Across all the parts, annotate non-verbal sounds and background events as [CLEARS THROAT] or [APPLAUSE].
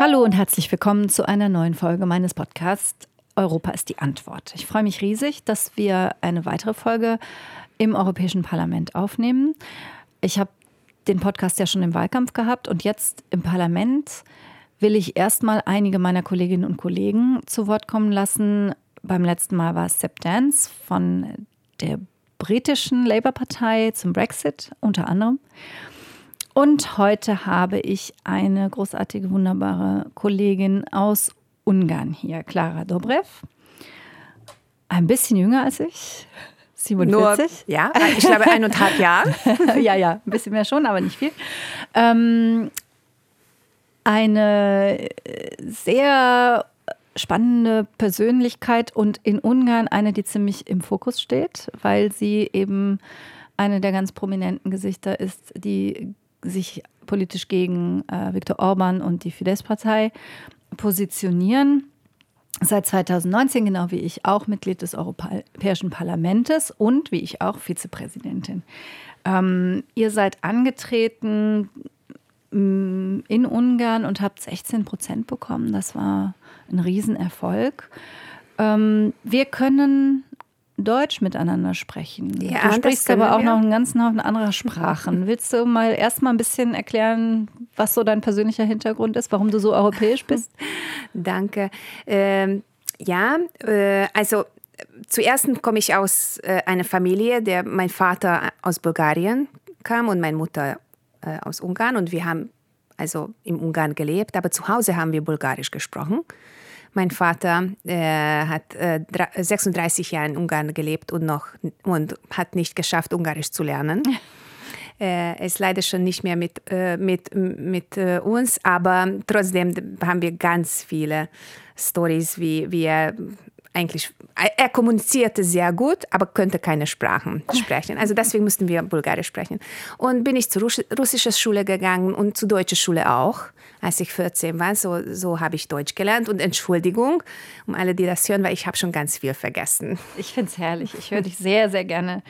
Hallo und herzlich willkommen zu einer neuen Folge meines Podcasts Europa ist die Antwort. Ich freue mich riesig, dass wir eine weitere Folge im Europäischen Parlament aufnehmen. Ich habe den Podcast ja schon im Wahlkampf gehabt und jetzt im Parlament will ich erstmal einige meiner Kolleginnen und Kollegen zu Wort kommen lassen. Beim letzten Mal war es Seb Dance von der britischen Labour-Partei zum Brexit unter anderem. Und heute habe ich eine großartige, wunderbare Kollegin aus Ungarn hier, Clara Dobrev. Ein bisschen jünger als ich. 47? Nur, ja, ich glaube eineinhalb Jahre. [LAUGHS] ja, ja, ein bisschen mehr schon, aber nicht viel. Ähm, eine sehr spannende Persönlichkeit und in Ungarn eine, die ziemlich im Fokus steht, weil sie eben eine der ganz prominenten Gesichter ist, die sich politisch gegen äh, Viktor Orban und die Fidesz-Partei positionieren. Seit 2019, genau wie ich, auch Mitglied des Europäischen Parlaments und wie ich auch Vizepräsidentin. Ähm, ihr seid angetreten mm, in Ungarn und habt 16 Prozent bekommen. Das war ein Riesenerfolg. Ähm, wir können Deutsch miteinander sprechen. Ja, du sprichst aber auch noch einen ganzen Haufen anderer Sprachen. [LAUGHS] Willst du mal erstmal ein bisschen erklären, was so dein persönlicher Hintergrund ist, warum du so europäisch bist? [LAUGHS] Danke. Ähm, ja, äh, also zuerst komme ich aus äh, einer Familie, der mein Vater aus Bulgarien kam und meine Mutter äh, aus Ungarn und wir haben also im Ungarn gelebt, aber zu Hause haben wir Bulgarisch gesprochen. Mein Vater äh, hat äh, 36 Jahre in Ungarn gelebt und, noch, und hat nicht geschafft, Ungarisch zu lernen. [LAUGHS] Er ist leider schon nicht mehr mit, äh, mit, mit äh, uns, aber trotzdem haben wir ganz viele Stories, wie, wie er eigentlich, er kommunizierte sehr gut, aber könnte keine Sprachen sprechen. Also deswegen mussten wir Bulgarisch sprechen. Und bin ich zur russischen Schule gegangen und zur deutschen Schule auch, als ich 14 war. So, so habe ich Deutsch gelernt. Und Entschuldigung, um alle, die das hören, weil ich habe schon ganz viel vergessen. Ich finde es herrlich. Ich höre dich sehr, sehr gerne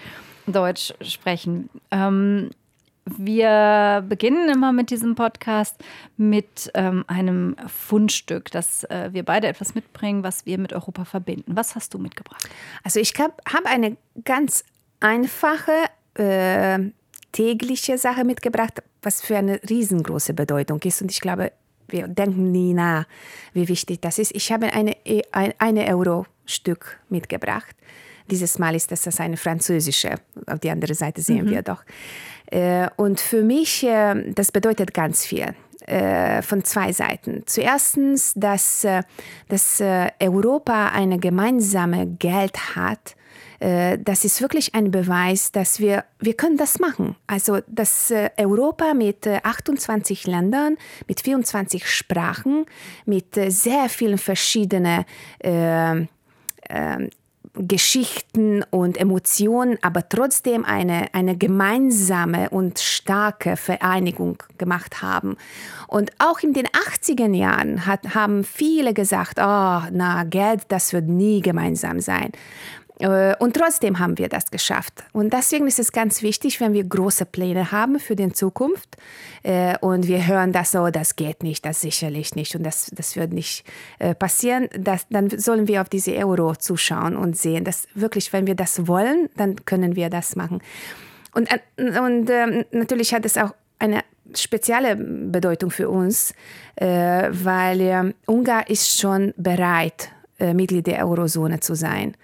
Deutsch sprechen. Ähm, wir beginnen immer mit diesem Podcast mit ähm, einem Fundstück, dass äh, wir beide etwas mitbringen, was wir mit Europa verbinden. Was hast du mitgebracht? Also ich habe hab eine ganz einfache äh, tägliche Sache mitgebracht, was für eine riesengroße Bedeutung ist. Und ich glaube, wir denken nie nach, wie wichtig das ist. Ich habe eine, ein eine Euro-Stück mitgebracht. Dieses Mal ist das eine französische. Auf die andere Seite sehen mhm. wir doch. Äh, und für mich, äh, das bedeutet ganz viel äh, von zwei Seiten. Zuerst, dass, dass Europa eine gemeinsame Geld hat, das ist wirklich ein Beweis, dass wir, wir können das machen. Also, dass Europa mit 28 Ländern, mit 24 Sprachen, mit sehr vielen verschiedenen äh, Geschichten und Emotionen, aber trotzdem eine, eine gemeinsame und starke Vereinigung gemacht haben. Und auch in den 80er Jahren hat, haben viele gesagt, oh, na, Geld, das wird nie gemeinsam sein. Äh, und trotzdem haben wir das geschafft. Und deswegen ist es ganz wichtig, wenn wir große Pläne haben für die Zukunft äh, und wir hören das so, das geht nicht, das sicherlich nicht und das, das wird nicht äh, passieren, das, dann sollen wir auf diese Euro zuschauen und sehen, dass wirklich, wenn wir das wollen, dann können wir das machen. Und, und ähm, natürlich hat es auch eine spezielle Bedeutung für uns, weil Ungarn ist schon bereit, Mitglied der Eurozone zu sein.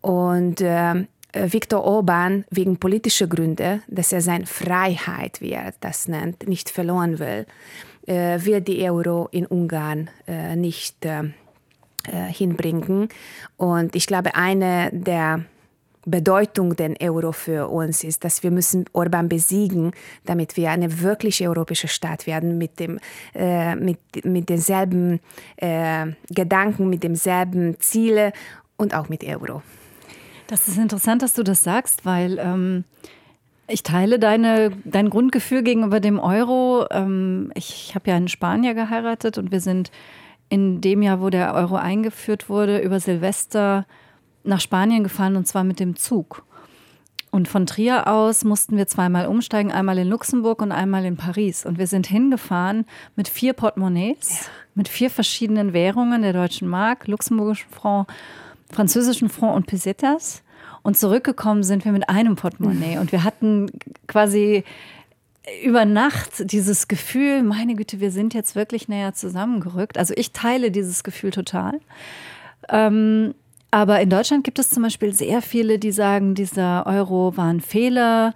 Und äh, Viktor Orban wegen politischer Gründe, dass er seine Freiheit, wie er das nennt, nicht verloren will, äh, wird die Euro in Ungarn äh, nicht äh, äh, hinbringen. Und ich glaube, eine der Bedeutung den Euro für uns ist, dass wir müssen Orban besiegen, damit wir eine wirklich europäische Staat werden mit dem äh, mit mit denselben äh, Gedanken, mit demselben Ziele und auch mit Euro. Das ist interessant, dass du das sagst, weil ähm, ich teile deine, dein Grundgefühl gegenüber dem Euro. Ähm, ich habe ja in Spanier geheiratet und wir sind in dem Jahr, wo der Euro eingeführt wurde, über Silvester nach Spanien gefahren und zwar mit dem Zug. Und von Trier aus mussten wir zweimal umsteigen, einmal in Luxemburg und einmal in Paris. Und wir sind hingefahren mit vier Portemonnaies, ja. mit vier verschiedenen Währungen, der deutschen Mark, luxemburgischen Franc, französischen Franc und Pesetas. Und zurückgekommen sind wir mit einem Portemonnaie. Und wir hatten quasi über Nacht dieses Gefühl, meine Güte, wir sind jetzt wirklich näher zusammengerückt. Also ich teile dieses Gefühl total. Ähm, aber in Deutschland gibt es zum Beispiel sehr viele, die sagen, dieser Euro war ein Fehler,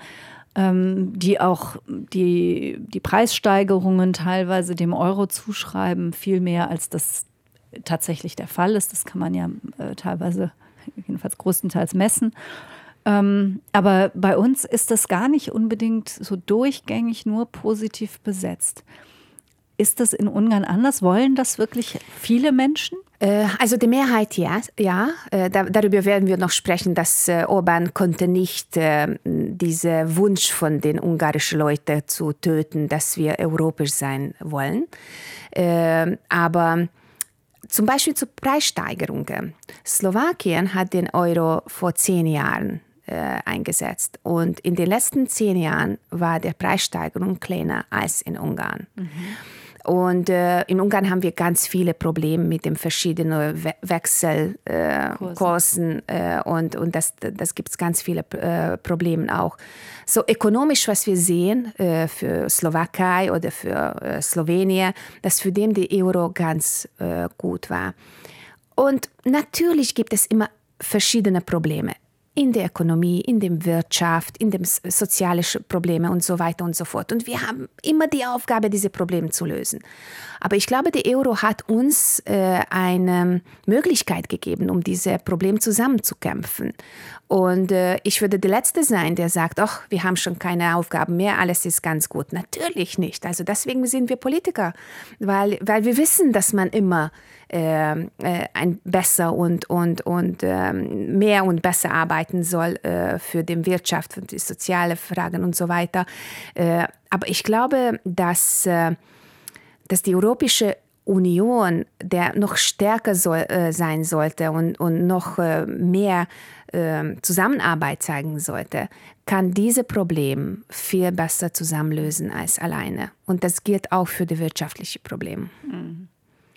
ähm, die auch die, die Preissteigerungen teilweise dem Euro zuschreiben, viel mehr als das tatsächlich der Fall ist. Das kann man ja äh, teilweise, jedenfalls größtenteils messen. Ähm, aber bei uns ist das gar nicht unbedingt so durchgängig nur positiv besetzt. Ist das in Ungarn anders? Wollen das wirklich viele Menschen? Äh, also die Mehrheit ja, ja. Äh, darüber werden wir noch sprechen, dass äh, Orban konnte nicht diesen Wunsch von den ungarischen Leuten zu töten, dass wir europäisch sein wollen. Aber zum Beispiel zu Preissteigerungen. Slowakien hat den Euro vor zehn Jahren eingesetzt und in den letzten zehn Jahren war die Preissteigerung kleiner als in Ungarn. Mhm. Und äh, in Ungarn haben wir ganz viele Probleme mit den verschiedenen We Wechselkursen äh, äh, und, und das, das gibt es ganz viele äh, Probleme auch. So ökonomisch, was wir sehen äh, für Slowakei oder für äh, Slowenien, dass für den die Euro ganz gut war. Und natürlich gibt es immer verschiedene Probleme in der Ökonomie, in der Wirtschaft, in den sozialen Problemen und so weiter und so fort. Und wir haben immer die Aufgabe, diese Probleme zu lösen. Aber ich glaube, der Euro hat uns äh, eine Möglichkeit gegeben, um diese Probleme zusammenzukämpfen. Und äh, ich würde der Letzte sein, der sagt, ach, wir haben schon keine Aufgaben mehr, alles ist ganz gut. Natürlich nicht. Also deswegen sind wir Politiker, weil, weil wir wissen, dass man immer äh, äh, ein besser und, und, und äh, mehr und besser arbeiten soll äh, für die Wirtschaft, für die soziale Fragen und so weiter. Äh, aber ich glaube, dass, äh, dass die Europäische Union, der noch stärker soll, sein sollte und, und noch mehr Zusammenarbeit zeigen sollte, kann diese Probleme viel besser zusammenlösen als alleine. Und das gilt auch für die wirtschaftlichen Probleme. Mhm.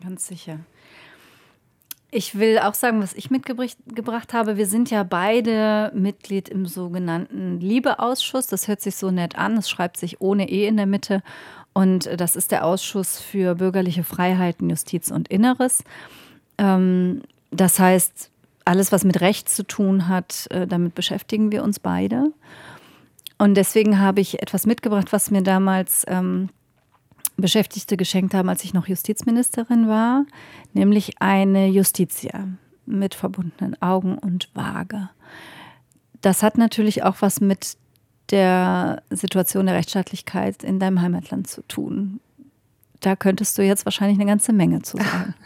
Ganz sicher. Ich will auch sagen, was ich mitgebracht habe. Wir sind ja beide Mitglied im sogenannten Liebeausschuss. Das hört sich so nett an. Es schreibt sich ohne E in der Mitte. Und das ist der Ausschuss für bürgerliche Freiheiten, Justiz und Inneres. Ähm, das heißt, alles, was mit Recht zu tun hat, äh, damit beschäftigen wir uns beide. Und deswegen habe ich etwas mitgebracht, was mir damals ähm, Beschäftigte geschenkt haben, als ich noch Justizministerin war, nämlich eine Justitia mit verbundenen Augen und Waage. Das hat natürlich auch was mit der Situation der Rechtsstaatlichkeit in deinem Heimatland zu tun. Da könntest du jetzt wahrscheinlich eine ganze Menge zu sagen. [LAUGHS] [LAUGHS]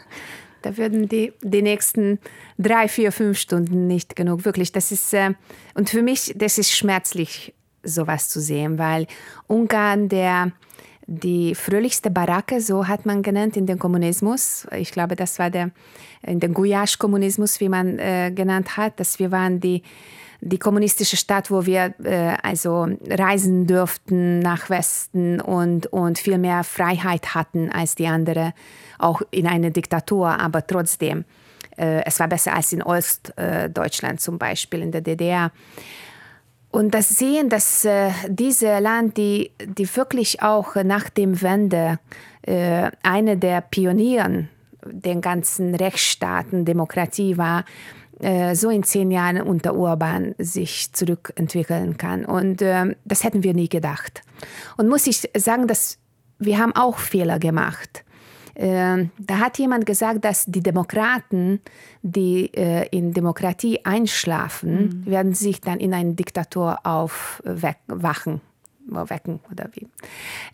Da würden die, die nächsten drei, vier, fünf Stunden nicht genug. Wirklich, das ist, äh, und für mich, das ist schmerzlich, sowas zu sehen, weil Ungarn, der die fröhlichste Baracke, so hat man genannt in den Kommunismus. Ich glaube, das war der, in den Gouache-Kommunismus, wie man äh, genannt hat, dass wir waren die, die kommunistische Stadt, wo wir äh, also reisen durften nach Westen und, und viel mehr Freiheit hatten als die anderen, auch in einer Diktatur, aber trotzdem. Äh, es war besser als in Ostdeutschland zum Beispiel, in der DDR. Und das sehen, dass äh, diese Land, die, die wirklich auch nach dem Wende äh, eine der Pionieren den ganzen Rechtsstaaten, Demokratie war, äh, so in zehn Jahren unter Urban sich zurückentwickeln kann. Und äh, das hätten wir nie gedacht. Und muss ich sagen, dass wir haben auch Fehler gemacht. Ähm, da hat jemand gesagt, dass die Demokraten, die äh, in Demokratie einschlafen, mhm. werden sich dann in einen Diktator aufwachen wecken oder wie.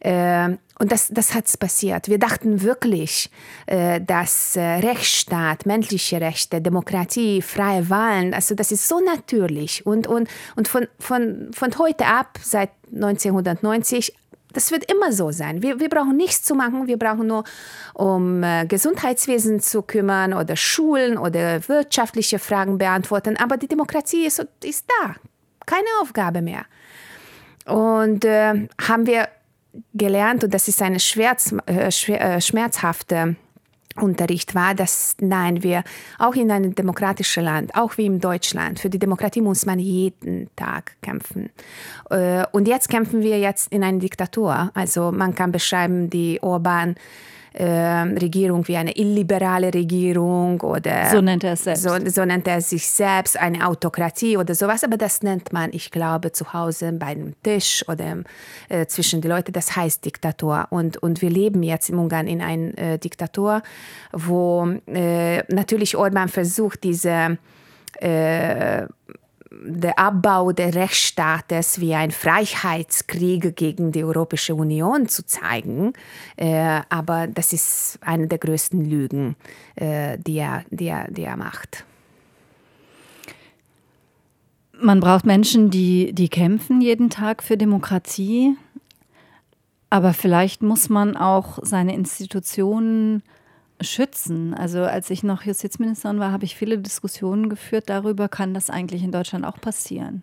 Ähm, und das, das hat passiert. Wir dachten wirklich, äh, dass äh, Rechtsstaat, menschliche Rechte, Demokratie, freie Wahlen, also das ist so natürlich. Und, und, und von, von, von heute ab, seit 1990, das wird immer so sein. Wir, wir brauchen nichts zu machen. Wir brauchen nur um äh, Gesundheitswesen zu kümmern oder Schulen oder wirtschaftliche Fragen beantworten. Aber die Demokratie ist, ist da. keine Aufgabe mehr. Und äh, haben wir gelernt, und das ist eine schmerz, äh, äh, schmerzhafte Unterricht war, dass nein, wir auch in einem demokratischen Land, auch wie in Deutschland, für die Demokratie muss man jeden Tag kämpfen. Äh, und jetzt kämpfen wir jetzt in einer Diktatur. Also man kann beschreiben, die Orban äh, Regierung wie eine illiberale Regierung oder so nennt er es selbst. So, so, nennt er sich selbst, eine Autokratie oder sowas. Aber das nennt man, ich glaube, zu Hause bei einem Tisch oder äh, zwischen den Leuten, das heißt Diktatur. Und, und wir leben jetzt im Ungarn in einer äh, Diktatur, wo äh, natürlich Orban versucht, diese äh, der Abbau des Rechtsstaates wie ein Freiheitskrieg gegen die Europäische Union zu zeigen. Äh, aber das ist eine der größten Lügen, äh, die, er, die, er, die er macht. Man braucht Menschen, die, die kämpfen jeden Tag für Demokratie. Aber vielleicht muss man auch seine Institutionen schützen. Also als ich noch Justizministerin war, habe ich viele Diskussionen geführt darüber, kann das eigentlich in Deutschland auch passieren.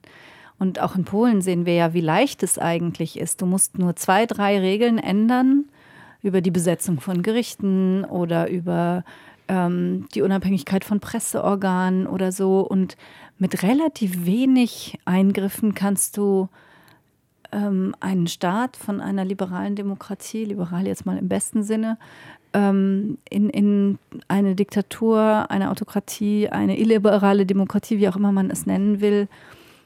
Und auch in Polen sehen wir ja, wie leicht es eigentlich ist. Du musst nur zwei, drei Regeln ändern über die Besetzung von Gerichten oder über ähm, die Unabhängigkeit von Presseorganen oder so. Und mit relativ wenig Eingriffen kannst du ähm, einen Staat von einer liberalen Demokratie, liberal jetzt mal im besten Sinne, ähm, in, in eine Diktatur, eine Autokratie, eine illiberale Demokratie, wie auch immer man es nennen will,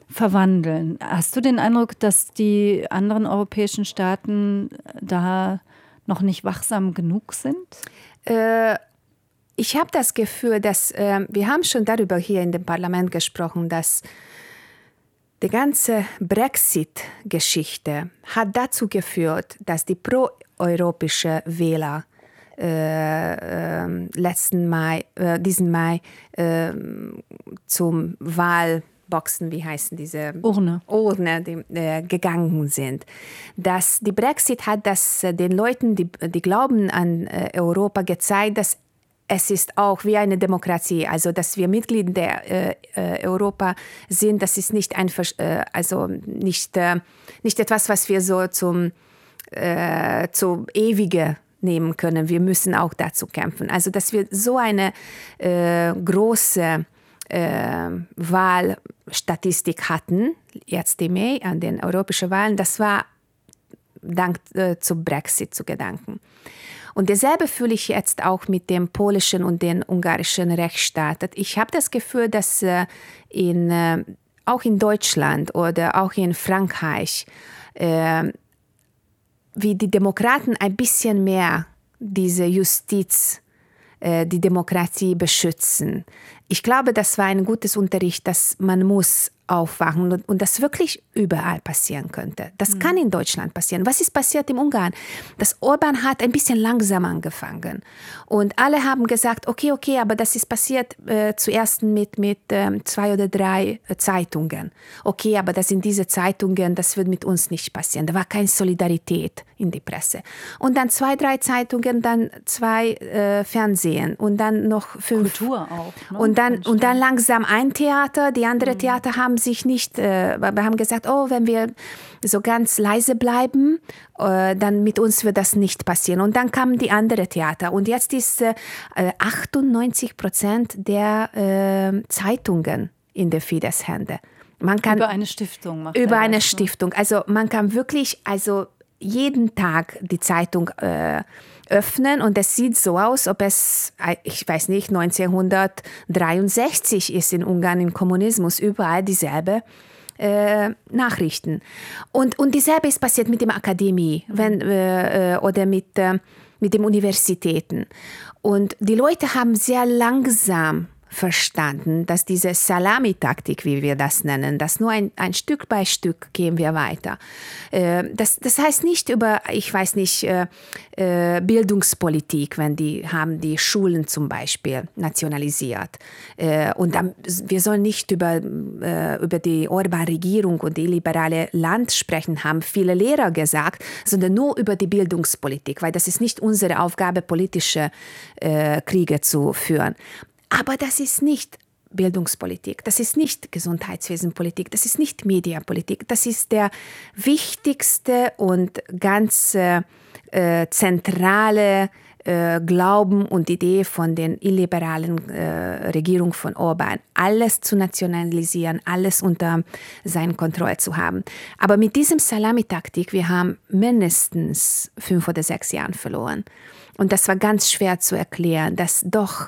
verwandeln. Hast du den Eindruck, dass die anderen europäischen Staaten da noch nicht wachsam genug sind? Äh, ich habe das Gefühl, dass äh, wir haben schon darüber hier in dem Parlament gesprochen, dass die ganze Brexit-Geschichte hat dazu geführt, dass die proeuropäischen Wähler äh, ähm, letzten Mai, äh, diesen Mai äh, zum Wahlboxen, wie heißen diese Urne, Urne die, äh, gegangen sind. Dass die Brexit hat das äh, den Leuten, die, die glauben an äh, Europa, gezeigt, dass es ist auch wie eine Demokratie, also dass wir Mitglied der äh, Europa sind, das ist nicht ein, äh, also nicht, äh, nicht etwas, was wir so zum, äh, zum ewige nehmen können. Wir müssen auch dazu kämpfen. Also, dass wir so eine äh, große äh, Wahlstatistik hatten, jetzt im Mai an den europäischen Wahlen, das war dank äh, zu Brexit zu Gedanken. Und dasselbe fühle ich jetzt auch mit dem polnischen und dem ungarischen Rechtsstaat. Ich habe das Gefühl, dass äh, in, äh, auch in Deutschland oder auch in Frankreich äh, wie die Demokraten ein bisschen mehr diese Justiz, die Demokratie beschützen. Ich glaube, das war ein gutes Unterricht, dass man muss aufwachen und, das wirklich überall passieren könnte. Das mhm. kann in Deutschland passieren. Was ist passiert im Ungarn? Das Orban hat ein bisschen langsam angefangen und alle haben gesagt, okay, okay, aber das ist passiert äh, zuerst mit, mit ähm, zwei oder drei äh, Zeitungen. Okay, aber das sind diese Zeitungen, das wird mit uns nicht passieren. Da war keine Solidarität in die Presse. Und dann zwei, drei Zeitungen, dann zwei äh, Fernsehen und dann noch fünf. Kultur auch. Ne? Und, dann, und dann langsam ein Theater, die andere mhm. Theater haben sich nicht, äh, wir haben gesagt, oh, wenn wir so ganz leise bleiben, äh, dann mit uns wird das nicht passieren. Und dann kamen die anderen Theater. Und jetzt ist äh, 98 Prozent der äh, Zeitungen in der Fidesz Hände. Man kann über eine Stiftung machen. Über eine ne? Stiftung. Also man kann wirklich, also jeden Tag die Zeitung äh, öffnen und es sieht so aus, ob es, ich weiß nicht, 1963 ist in Ungarn im Kommunismus überall dieselbe äh, Nachrichten. Und, und dieselbe ist passiert mit der Akademie wenn, äh, äh, oder mit, äh, mit den Universitäten. Und die Leute haben sehr langsam verstanden, dass diese Salami-Taktik, wie wir das nennen, dass nur ein, ein Stück bei Stück gehen wir weiter. Äh, das, das heißt nicht über, ich weiß nicht, äh, äh, Bildungspolitik, wenn die haben die Schulen zum Beispiel nationalisiert. Und dann, wir sollen nicht über, über die Orban-Regierung und die liberale Land sprechen, haben viele Lehrer gesagt, sondern nur über die Bildungspolitik, weil das ist nicht unsere Aufgabe, politische Kriege zu führen. Aber das ist nicht Bildungspolitik, das ist nicht Gesundheitswesenpolitik, das ist nicht Mediapolitik, das ist der wichtigste und ganz äh, äh zentrale äh, Glauben und Idee von den illiberalen äh, Regierung von Orban, alles zu nationalisieren, alles unter seiner Kontrolle zu haben. Aber mit diesem Salamitaktik, wir haben mindestens fünf oder sechs Jahre verloren. Und das war ganz schwer zu erklären, dass doch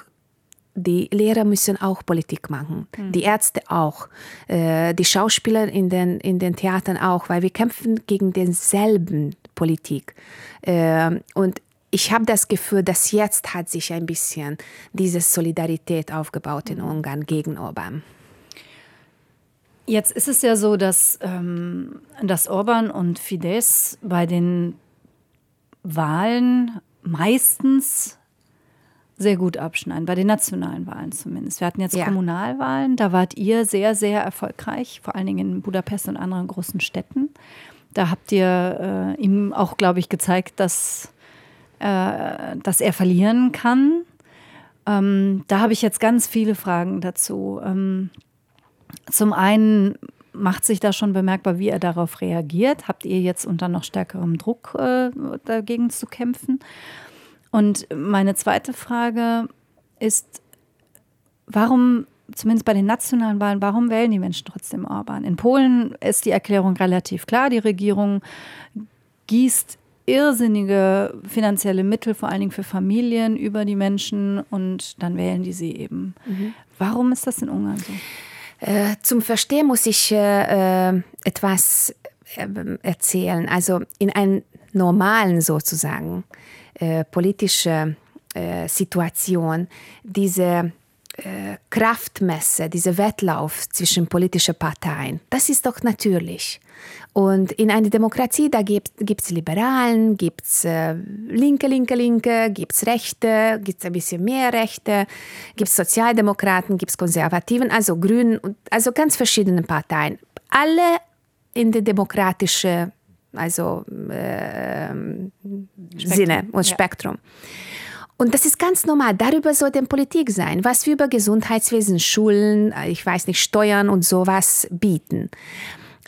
die Lehrer müssen auch Politik machen, mhm. die Ärzte auch, äh, die Schauspieler in den, in den Theatern auch, weil wir kämpfen gegen denselben Politik. Äh, und ich habe das Gefühl, dass jetzt hat sich ein bisschen diese Solidarität aufgebaut in mhm. Ungarn gegen Orban. Jetzt ist es ja so, dass, ähm, dass Orban und Fidesz bei den Wahlen meistens sehr gut abschneiden, bei den nationalen Wahlen zumindest. Wir hatten jetzt ja. Kommunalwahlen, da wart ihr sehr, sehr erfolgreich, vor allen Dingen in Budapest und anderen großen Städten. Da habt ihr äh, ihm auch, glaube ich, gezeigt, dass, äh, dass er verlieren kann. Ähm, da habe ich jetzt ganz viele Fragen dazu. Ähm, zum einen macht sich da schon bemerkbar, wie er darauf reagiert. Habt ihr jetzt unter noch stärkerem Druck äh, dagegen zu kämpfen? Und meine zweite Frage ist, warum, zumindest bei den nationalen Wahlen, warum wählen die Menschen trotzdem Orban? In Polen ist die Erklärung relativ klar. Die Regierung gießt irrsinnige finanzielle Mittel, vor allen Dingen für Familien, über die Menschen und dann wählen die sie eben. Mhm. Warum ist das in Ungarn so? Äh, zum Verstehen muss ich äh, äh etwas äh, erzählen. Also in einem normalen sozusagen äh, politische äh, Situation, diese äh, Kraftmesse, dieser Wettlauf zwischen politischen Parteien, das ist doch natürlich. Und in einer Demokratie, da gibt es Liberalen, gibt es äh, Linke, Linke, Linke, gibt es Rechte, gibt es ein bisschen mehr Rechte, gibt es Sozialdemokraten, gibt es Konservativen, also Grünen, also ganz verschiedene Parteien. Alle in der demokratischen also äh, Sinne und Spektrum. Ja. Und das ist ganz normal. Darüber soll denn Politik sein, was wir über Gesundheitswesen, Schulen, ich weiß nicht, Steuern und sowas bieten.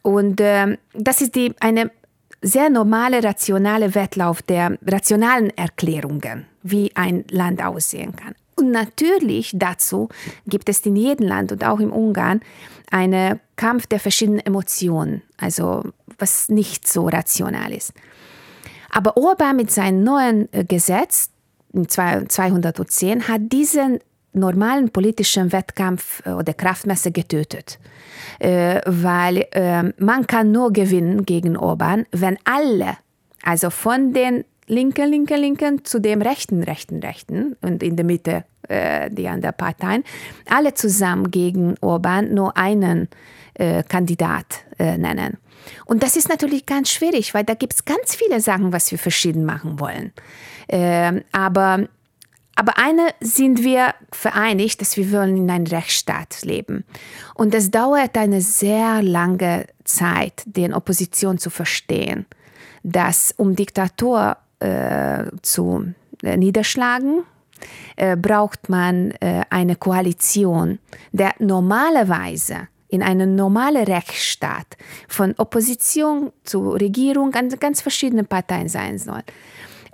Und äh, das ist die, eine sehr normale, rationale Wettlauf der rationalen Erklärungen, wie ein Land aussehen kann. Und natürlich dazu gibt es in jedem Land und auch im Ungarn einen Kampf der verschiedenen Emotionen, also was nicht so rational ist. Aber Orban mit seinem neuen äh, Gesetz 210 hat diesen normalen politischen Wettkampf äh, oder Kraftmesse getötet. Äh, weil man kann nur gewinnen gegen Orban, wenn alle, also von den linken, linken, linken zu dem rechten, rechten, rechten und in der Mitte die anderen Parteien, alle zusammen gegen Orban nur einen Kandidat nennen. Und das ist natürlich ganz schwierig, weil da gibt es ganz viele Sachen, was wir verschieden machen wollen. Ähm, aber, aber eine sind wir vereinigt, dass wir wollen in einem Rechtsstaat leben. Und es dauert eine sehr lange Zeit, den Opposition zu verstehen, dass um Diktatur äh, zu äh, niederschlagen, äh, braucht man äh, eine Koalition, der normalerweise in einem normalen Rechtsstaat von Opposition zu Regierung an ganz verschiedenen Parteien sein soll.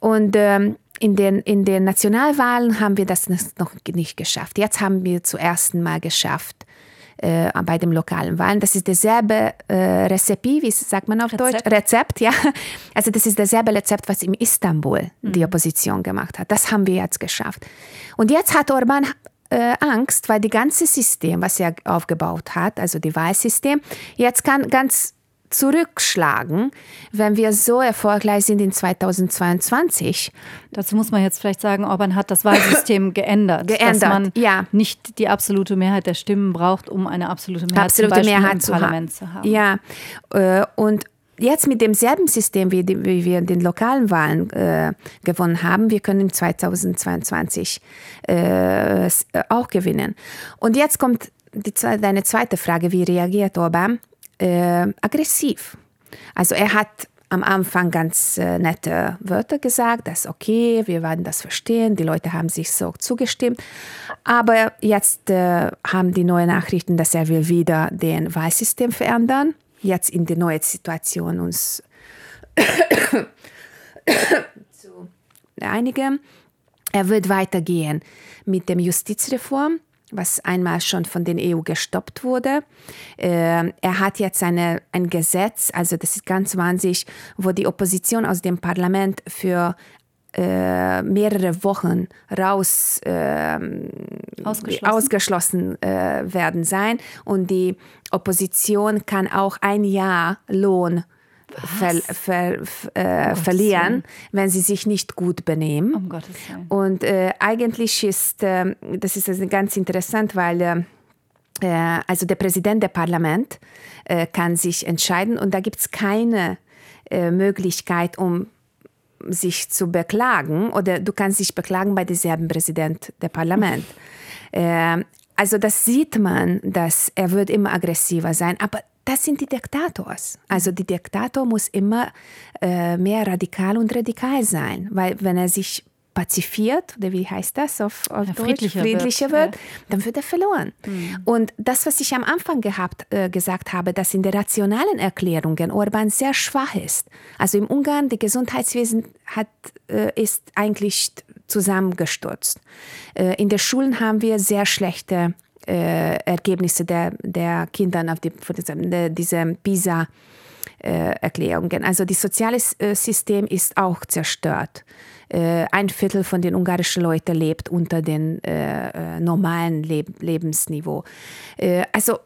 Und ähm, in, den, in den Nationalwahlen haben wir das noch nicht geschafft. Jetzt haben wir zum ersten Mal geschafft, äh, bei den lokalen Wahlen. Das ist derselbe äh, Rezept, wie sagt man auf Rezept. Deutsch? Rezept, ja. Also das ist derselbe Rezept, was in Istanbul mhm. die Opposition gemacht hat. Das haben wir jetzt geschafft. Und jetzt hat Orban äh, Angst, weil die ganze System, was er aufgebaut hat, also die Wahlsystem, jetzt kann ganz zurückschlagen, wenn wir so erfolgreich sind in 2022. Dazu muss man jetzt vielleicht sagen, Orban hat das Wahlsystem geändert, [LAUGHS] geändert dass man ja. nicht die absolute Mehrheit der Stimmen braucht, um eine absolute Mehrheit, absolute Mehrheit im zu Parlament zu haben. Ja, äh, und jetzt mit demselben System, wie, die, wie wir den lokalen Wahlen äh, gewonnen haben, wir können 2022 äh, auch gewinnen. Und jetzt kommt die, deine zweite Frage, wie reagiert Orban? Äh, aggressiv. Also er hat am Anfang ganz äh, nette Wörter gesagt, das ist okay, wir werden das verstehen, die Leute haben sich so zugestimmt. Aber jetzt äh, haben die neuen Nachrichten, dass er will wieder den Wahlsystem verändern, jetzt in die neue Situation uns zu einigen. Er wird weitergehen mit dem Justizreform was einmal schon von den EU gestoppt wurde. Äh, er hat jetzt eine, ein Gesetz, also das ist ganz wahnsinnig, wo die Opposition aus dem Parlament für äh, mehrere Wochen raus äh, ausgeschlossen, ausgeschlossen äh, werden sein und die Opposition kann auch ein Jahr Lohn ver, ver, äh, verlieren, wenn sie sich nicht gut benehmen. Um Gottes Willen. Und äh, eigentlich ist, äh, das ist also ganz interessant, weil äh, äh, also der Präsident der Parlament äh, kann sich entscheiden und da gibt es keine Möglichkeit, um sich zu beklagen oder du kannst dich beklagen bei demselben Präsident der Parlament. [LAUGHS] also das sieht man, dass er wird immer aggressiver sein, aber das sind die Diktators. Also die Diktator muss immer äh, mehr radikal und radikal sein, weil wenn er sich pazifiert, oder wie heißt das auf, auf ja, Deutsch? Friedlicher, friedlicher wird, wird ja. dann wird er verloren. Mhm. Und das, was ich am Anfang gehabt, äh, gesagt habe, dass in der rationalen Erklärungen Orban sehr schwach ist. Also im Ungarn, das Gesundheitswesen hat, äh, ist eigentlich zusammengestürzt. Äh, in den Schulen haben wir sehr schlechte äh, Ergebnisse der, der Kinder auf die, diese, diese PISA Erklärungen. Also das soziale äh, System ist auch zerstört. Äh, ein Viertel von den ungarischen Leuten lebt unter dem äh, normalen Leb Lebensniveau. also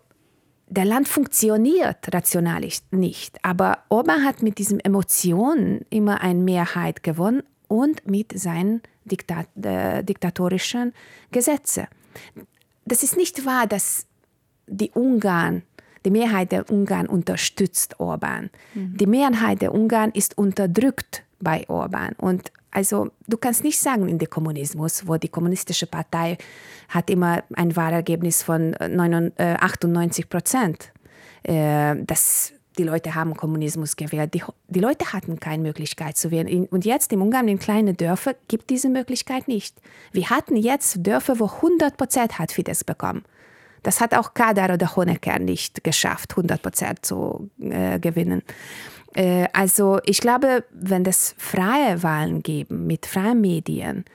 der Land funktioniert rational nicht, aber Orban hat mit diesen Emotionen immer eine Mehrheit gewonnen und mit seinen Diktat äh, diktatorischen Gesetzen das ist nicht wahr, dass die Ungarn, die Mehrheit der Ungarn unterstützt Orban. Mhm. Die Mehrheit der Ungarn ist unterdrückt bei Orban. Und also du kannst nicht sagen in der Kommunismus, wo die kommunistische Partei hat immer ein Wahlergebnis von 98 Prozent. Äh, das die Leute haben Kommunismus gewählt. Die, die Leute hatten keine Möglichkeit zu wählen. Und jetzt im Ungarn, in kleinen Dörfern, gibt diese Möglichkeit nicht. Wir hatten jetzt Dörfer, wo 100 Prozent hat Fidesz bekommen. Das hat auch Kadar oder Honecker nicht geschafft, 100 Prozent zu äh, gewinnen. Äh, also ich glaube, wenn es freie Wahlen geben mit freien Medien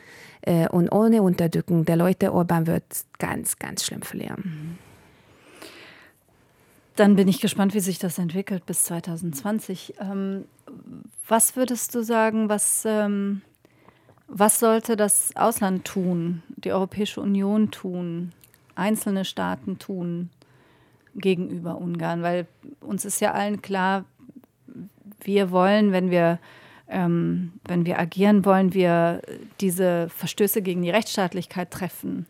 äh, und ohne Unterdrückung der Leute, Orban wird ganz, ganz schlimm verlieren. Dann bin ich gespannt, wie sich das entwickelt bis 2020. Ähm, was würdest du sagen, was, ähm, was sollte das Ausland tun, die Europäische Union tun, einzelne Staaten tun gegenüber Ungarn? Weil uns ist ja allen klar, wir wollen, wenn wir, ähm, wenn wir agieren wollen, wir diese Verstöße gegen die Rechtsstaatlichkeit treffen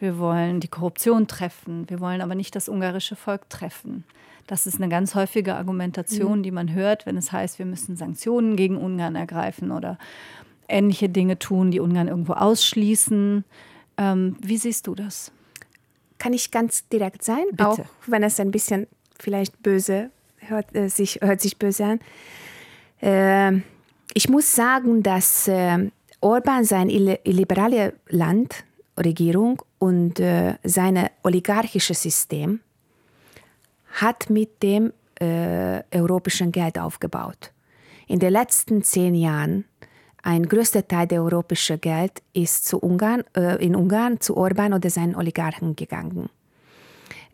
wir wollen die Korruption treffen, wir wollen aber nicht das ungarische Volk treffen. Das ist eine ganz häufige Argumentation, mhm. die man hört, wenn es heißt, wir müssen Sanktionen gegen Ungarn ergreifen oder ähnliche Dinge tun, die Ungarn irgendwo ausschließen. Ähm, wie siehst du das? Kann ich ganz direkt sein, Bitte. auch wenn es ein bisschen vielleicht böse hört, äh, sich, hört sich böse an. Äh, ich muss sagen, dass äh, Orban sein illiberales Land Regierung und äh, sein oligarchisches System hat mit dem äh, europäischen Geld aufgebaut. In den letzten zehn Jahren ein größter Teil der europäischen Geld ist zu Ungarn, äh, in Ungarn zu Orban oder seinen Oligarchen gegangen.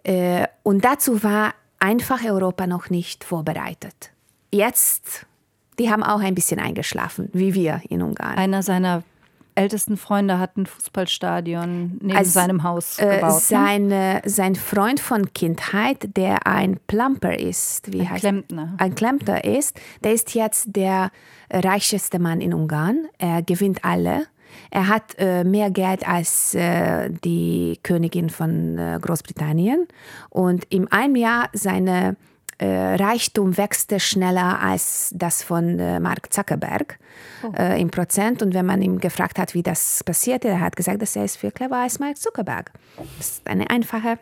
Äh, und dazu war einfach Europa noch nicht vorbereitet. Jetzt, die haben auch ein bisschen eingeschlafen, wie wir in Ungarn. Einer seiner ältesten Freunde hat ein Fußballstadion neben also, seinem Haus äh, gebaut. Äh, seine, sein Freund von Kindheit, der ein Plumper ist, wie ein heißt Klempner. ein Klempner ist, der ist jetzt der reichste Mann in Ungarn. Er gewinnt alle. Er hat äh, mehr Geld als äh, die Königin von äh, Großbritannien und in einem Jahr seine Reichtum wächst schneller als das von äh, Mark Zuckerberg oh. äh, im Prozent. Und wenn man ihm gefragt hat, wie das passiert, er hat gesagt, dass er ist viel cleverer als Mark Zuckerberg. Das ist eine einfache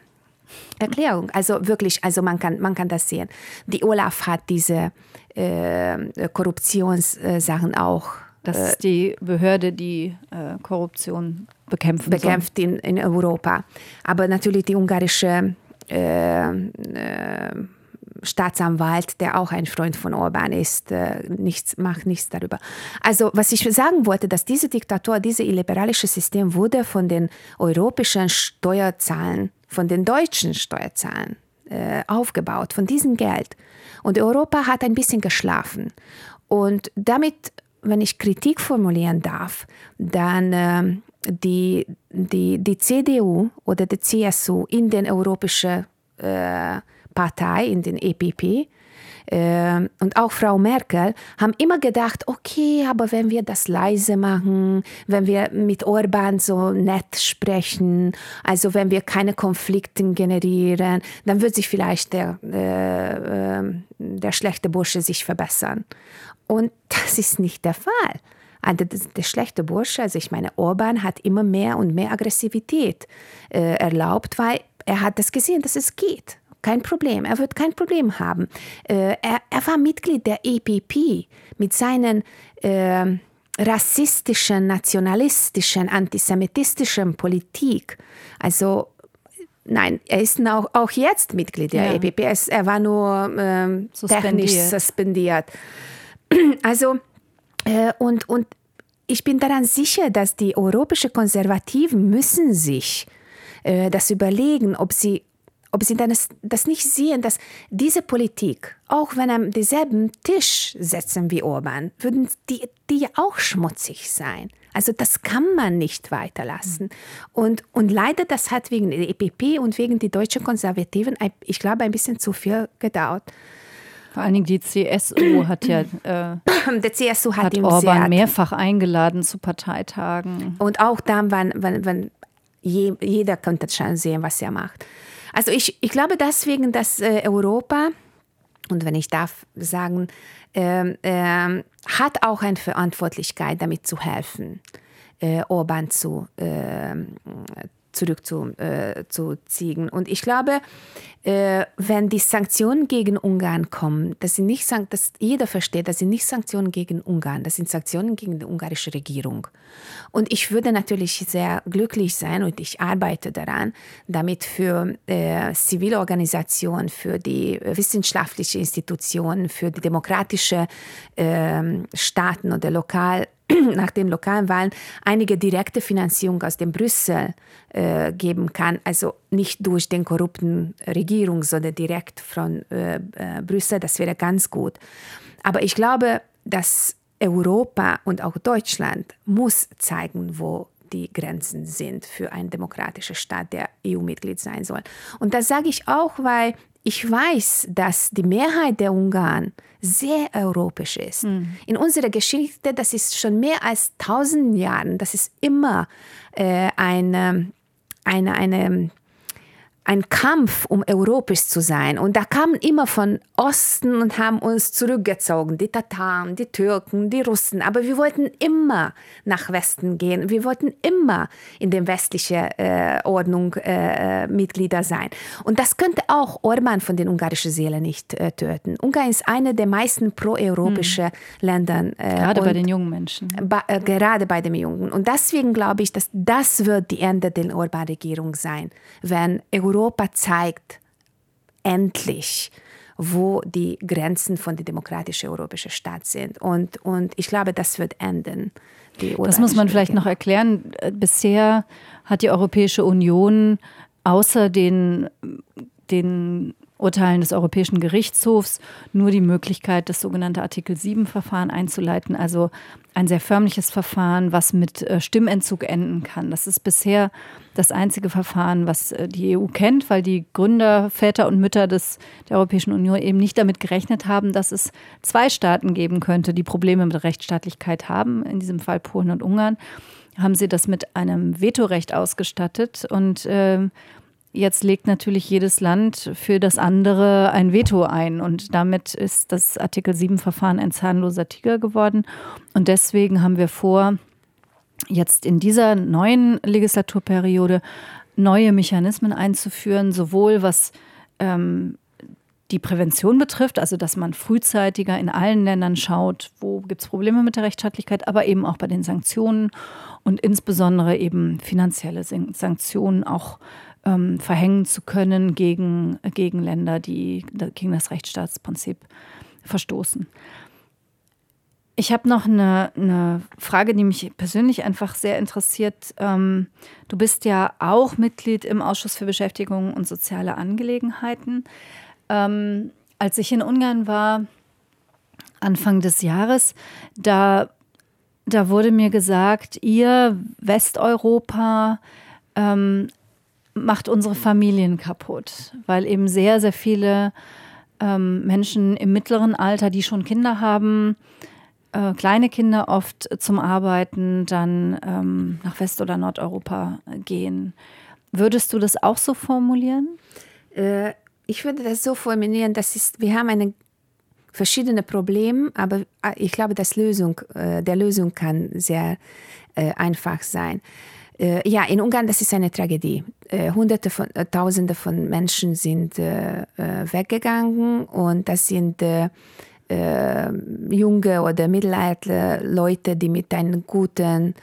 Erklärung. Also wirklich, also man kann, man kann das sehen. Die Olaf hat diese äh, Korruptionssachen auch. Das äh, ist die Behörde, die äh, Korruption bekämpfen bekämpft in, in Europa. Aber natürlich die ungarische äh, äh, Staatsanwalt, der auch ein Freund von Orban ist, äh, nichts, macht nichts darüber. Also was ich sagen wollte, dass diese Diktatur, dieses illiberalische System wurde von den europäischen Steuerzahlen, von den deutschen Steuerzahlen äh, aufgebaut, von diesem Geld. Und Europa hat ein bisschen geschlafen. Und damit, wenn ich Kritik formulieren darf, dann äh, die, die, die CDU oder die CSU in den europäischen äh, Partei, in den EPP, äh, und auch Frau Merkel haben immer gedacht, okay, aber wenn wir das leise machen, wenn wir mit Orban so nett sprechen, also wenn wir keine Konflikte generieren, dann wird sich vielleicht der, äh, äh, der schlechte Bursche sich verbessern. Und das ist nicht der Fall. Also der schlechte Bursche, also ich meine, Orban hat immer mehr und mehr Aggressivität äh, erlaubt, weil er hat das gesehen, dass es geht. Kein Problem, er wird kein Problem haben. Äh, er, er, war Mitglied der EPP mit seinen äh, rassistischen, nationalistischen, antisemitistischen Politik. Also Nein, er ist auch, auch jetzt Mitglied der ja. EPP. Er, er war nur ähm, suspendiert. technisch suspendiert. [CLEARS THROAT] Also, äh, und, und ich bin daran sicher, dass die europäischen Konservativen müssen sich äh, das überlegen, ob sie ob sie das, das nicht sehen, dass diese Politik, auch wenn am denselben Tisch setzen wie Orban, würden die, die ja auch schmutzig sein. Also das kann man nicht weiterlassen. Und, und leider, das hat wegen der EPP und wegen die deutschen Konservativen, ich glaube, ein bisschen zu viel gedauert. Vor allen Dingen die CSU [CLEARS THROAT] hat ja äh, der CSU hat, hat Orban mehrfach eingeladen zu Parteitagen. Und auch dann, wenn, wenn, wenn je, jeder konnte schon sehen, was er macht. Also ich, ich glaube deswegen, dass äh, Europa, und wenn ich darf sagen, äh, äh, hat auch eine Verantwortlichkeit, damit zu helfen, äh, Orban zu, ähm, zurückzuziehen. Äh, und ich glaube, äh, wenn die Sanktionen gegen Ungarn kommen, dass, sie nicht, dass jeder versteht, dass sie nicht Sanktionen gegen Ungarn, das sind Sanktionen gegen die ungarische Regierung. Und ich würde natürlich sehr glücklich sein und ich arbeite daran, damit für äh, zivile Organisationen, für die wissenschaftlichen Institutionen, für die demokratischen äh, Staaten oder lokal [CLEARS THROAT] nach den lokalen Wahlen einige direkte Finanzierung aus dem Brüssel äh, geben kann, also nicht durch den korrupten Regierung, sondern direkt von äh, äh, Brüssel, das wäre ganz gut. Aber ich glaube, dass Europa und auch Deutschland muss zeigen, wo die Grenzen sind für einen demokratischen Staat, der EU-Mitglied sein soll. Und das sage ich auch, weil ich weiß, dass die Mehrheit der Ungarn sehr europäisch ist. Mhm. In unserer Geschichte, das ist schon mehr als tausend Jahren, das ist immer äh, eine, eine, eine ein Kampf, um europäisch zu sein. Und da kamen immer von Osten und haben uns zurückgezogen, die Tataren, die Türken, die Russen. Aber wir wollten immer nach Westen gehen. Wir wollten immer in der westlichen äh, Ordnung äh, Mitglieder sein. Und das könnte auch Orban von den ungarischen Seelen nicht äh, töten. Ungarn ist eine der meisten proeuropäischen hm. Länder. Äh, gerade bei den jungen Menschen. Ba, äh, gerade bei den Jungen. Und deswegen glaube ich, dass das wird die Ende der Orban-Regierung sein, wenn Europa Europa zeigt endlich, wo die Grenzen von der demokratischen europäischen Staat sind. Und, und ich glaube, das wird enden. das muss man vielleicht noch erklären. Bisher hat die Europäische Union außer den, den Urteilen des Europäischen Gerichtshofs nur die Möglichkeit, das sogenannte Artikel 7-Verfahren einzuleiten, also ein sehr förmliches Verfahren, was mit äh, Stimmentzug enden kann. Das ist bisher das einzige Verfahren, was äh, die EU kennt, weil die Gründer, Väter und Mütter des, der Europäischen Union eben nicht damit gerechnet haben, dass es zwei Staaten geben könnte, die Probleme mit Rechtsstaatlichkeit haben, in diesem Fall Polen und Ungarn haben sie das mit einem Vetorecht ausgestattet und äh, Jetzt legt natürlich jedes Land für das andere ein Veto ein. Und damit ist das Artikel 7-Verfahren ein zahnloser Tiger geworden. Und deswegen haben wir vor, jetzt in dieser neuen Legislaturperiode neue Mechanismen einzuführen, sowohl was ähm, die Prävention betrifft, also dass man frühzeitiger in allen Ländern schaut, wo gibt es Probleme mit der Rechtsstaatlichkeit, aber eben auch bei den Sanktionen und insbesondere eben finanzielle Sanktionen auch ähm, verhängen zu können gegen, gegen Länder, die gegen das Rechtsstaatsprinzip verstoßen. Ich habe noch eine, eine, Frage, die mich persönlich einfach sehr interessiert. Ähm, du bist ja auch Mitglied im Ausschuss für Beschäftigung und soziale Angelegenheiten. Ähm, als ich in Ungarn war, Anfang des Jahres, da, da wurde mir gesagt, ihr Westeuropa ähm, macht unsere Familien kaputt, weil eben sehr, sehr viele ähm, Menschen im mittleren Alter, die schon Kinder haben, äh, kleine Kinder oft zum Arbeiten dann ähm, nach West- oder Nordeuropa gehen. Würdest du das auch so formulieren? Äh, ich würde das so formulieren, das ist, wir haben eine verschiedene Probleme, aber äh, ich glaube, dass Lösung, äh, der Lösung kann sehr äh, einfach sein. Äh, ja, in Ungarn, das ist eine Tragödie. Äh, Hunderte von, äh, Tausende von Menschen sind weggegangen und das sind junge oder mittelalte Leute, die mit einer guten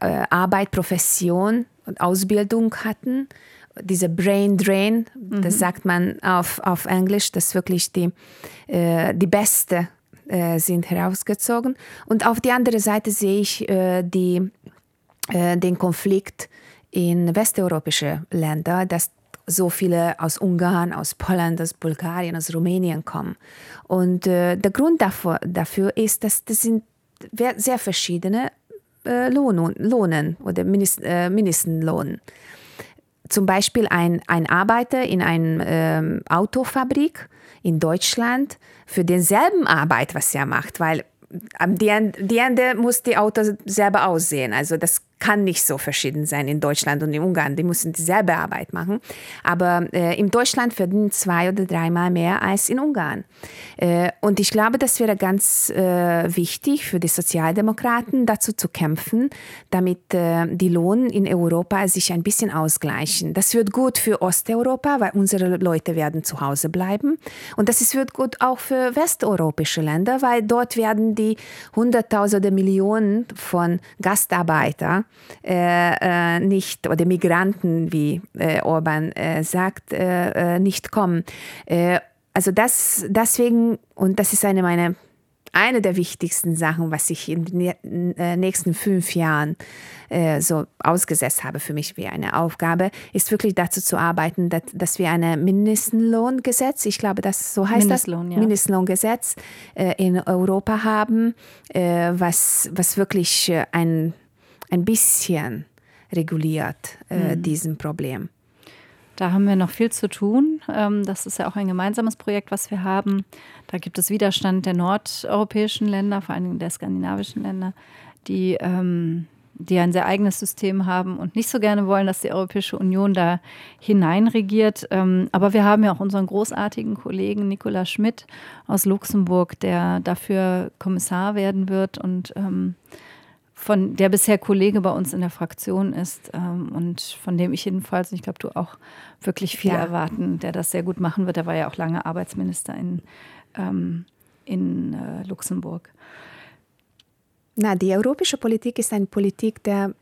Arbeit, Profession und Ausbildung hatten diese Brain Drain, mhm. das sagt man auf, auf Englisch, dass wirklich die, äh, die Beste äh, sind herausgezogen. Und auf die andere Seite sehe ich äh, die äh, den Konflikt in westeuropäische Länder, dass so viele aus Ungarn, aus Polen, aus Bulgarien, aus Rumänien kommen. Und äh, der Grund dafür, dafür ist, dass das sind sehr verschiedene äh, Lohn, Lohnen oder Mindest, äh, Mindestlohn. Zum Beispiel ein, ein Arbeiter in einer ähm, Autofabrik in Deutschland für denselben Arbeit, was er macht, weil am die Ende muss die Auto selber aussehen. Also das kann nicht so verschieden sein in Deutschland und in Ungarn. Die müssen dieselbe Arbeit machen. Aber äh, in Deutschland verdienen zwei oder dreimal mehr als in Ungarn. Äh, und ich glaube, das wäre ganz äh, wichtig für die Sozialdemokraten, dazu zu kämpfen, damit äh, die Lohn in Europa sich ein bisschen ausgleichen. Das wird gut für Osteuropa, weil unsere Leute werden zu Hause bleiben. Und das ist, wird gut auch für westeuropäische Länder, weil dort werden die Hunderttausende Millionen von Gastarbeitern äh, äh, nicht oder Migranten, wie äh, Orban äh, sagt, äh, äh, nicht kommen. also das deswegen, und das ist eine meiner eine der wichtigsten Sachen, was ich in den nächsten fünf Jahren äh, so ausgesetzt habe für mich wie eine Aufgabe, ist wirklich dazu zu arbeiten, dass, dass wir ein Mindestlohngesetz, ich glaube, das so heißt Mindestlohn, das, ja. Mindestlohngesetz äh, in Europa haben, äh, was, was wirklich ein ein bisschen reguliert, äh, mhm. diesem Problem. Da haben wir noch viel zu tun. Ähm, das ist ja auch ein gemeinsames Projekt, was wir haben. Da gibt es Widerstand der nordeuropäischen Länder, vor allem der skandinavischen Länder, die, ähm, die ein sehr eigenes System haben und nicht so gerne wollen, dass die Europäische Union da hineinregiert. Ähm, aber wir haben ja auch unseren großartigen Kollegen Nicola Schmidt aus Luxemburg, der dafür Kommissar werden wird und von der bisher Kollege bei uns in der Fraktion ist ähm, und von dem ich jedenfalls, ich glaube, du auch wirklich viel ja. erwarten, der das sehr gut machen wird. Der war ja auch lange Arbeitsminister in, ähm, in äh, Luxemburg. Na, die europäische Politik ist eine Politik der,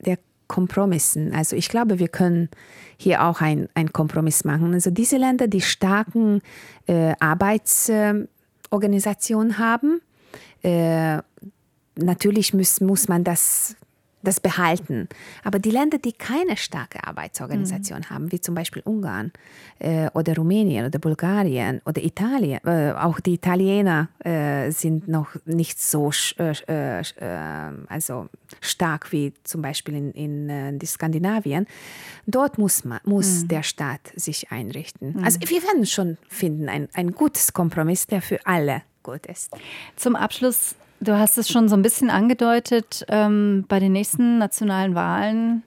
der Kompromissen. Also ich glaube, wir können hier auch einen Kompromiss machen. Also diese Länder, die starken äh, Arbeitsorganisationen haben, äh, natürlich muss, muss man das, das behalten. Aber die Länder, die keine starke Arbeitsorganisation mhm. haben, wie zum Beispiel Ungarn äh, oder Rumänien oder Bulgarien oder Italien, äh, auch die Italiener äh, sind noch nicht so äh, äh, äh, also stark wie zum Beispiel in, in, in Skandinavien. Dort muss, man, muss mhm. der Staat sich einrichten. Mhm. Also wir werden schon finden, ein, ein gutes Kompromiss, der für alle gut ist. Zum Abschluss Du hast es schon so ein bisschen angedeutet. Ähm, bei den nächsten nationalen Wahlen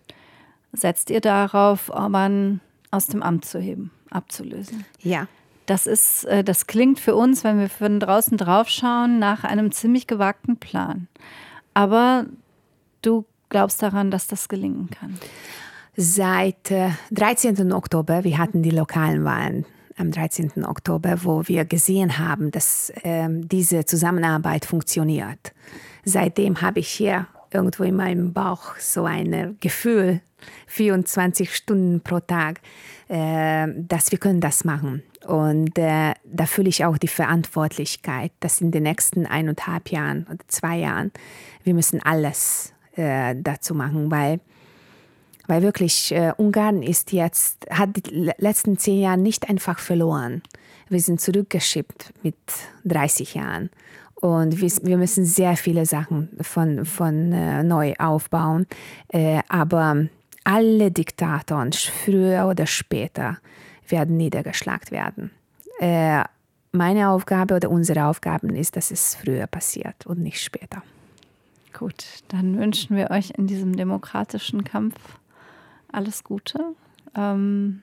setzt ihr darauf, Orban aus dem Amt zu heben, abzulösen. Ja. Das ist, äh, das klingt für uns, wenn wir von draußen drauf schauen, nach einem ziemlich gewagten Plan. Aber du glaubst daran, dass das gelingen kann? seit äh, 13. Oktober, wir hatten die lokalen Wahlen am 13. Oktober, wo wir gesehen haben, dass äh, diese Zusammenarbeit funktioniert. Seitdem habe ich hier irgendwo in meinem Bauch so ein Gefühl, 24 Stunden pro Tag, äh, dass wir können das machen. Und äh, da fühle ich auch die Verantwortlichkeit, dass in den nächsten eineinhalb Jahren oder zwei Jahren wir müssen alles äh, dazu machen, weil weil wirklich äh, Ungarn ist jetzt hat die letzten zehn Jahre nicht einfach verloren. Wir sind zurückgeschippt mit 30 Jahren und wir, wir müssen sehr viele Sachen von, von äh, neu aufbauen. Äh, aber alle Diktatoren, früher oder später, werden niedergeschlagen werden. Äh, meine Aufgabe oder unsere Aufgabe ist, dass es früher passiert und nicht später. Gut, dann wünschen wir euch in diesem demokratischen Kampf alles Gute. Ähm,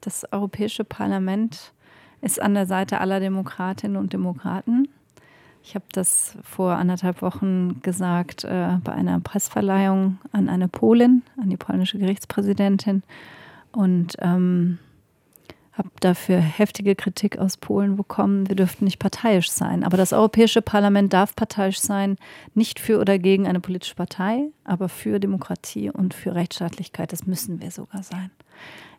das Europäische Parlament ist an der Seite aller Demokratinnen und Demokraten. Ich habe das vor anderthalb Wochen gesagt äh, bei einer Pressverleihung an eine Polin, an die polnische Gerichtspräsidentin und ähm, habe dafür heftige Kritik aus Polen bekommen. Wir dürften nicht parteiisch sein. Aber das Europäische Parlament darf parteiisch sein, nicht für oder gegen eine politische Partei, aber für Demokratie und für Rechtsstaatlichkeit. Das müssen wir sogar sein.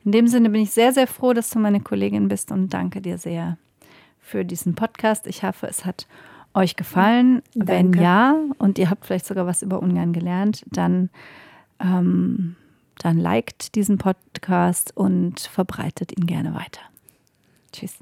In dem Sinne bin ich sehr, sehr froh, dass du meine Kollegin bist und danke dir sehr für diesen Podcast. Ich hoffe, es hat euch gefallen? Danke. Wenn ja und ihr habt vielleicht sogar was über Ungarn gelernt, dann, ähm, dann liked diesen Podcast und verbreitet ihn gerne weiter. Tschüss.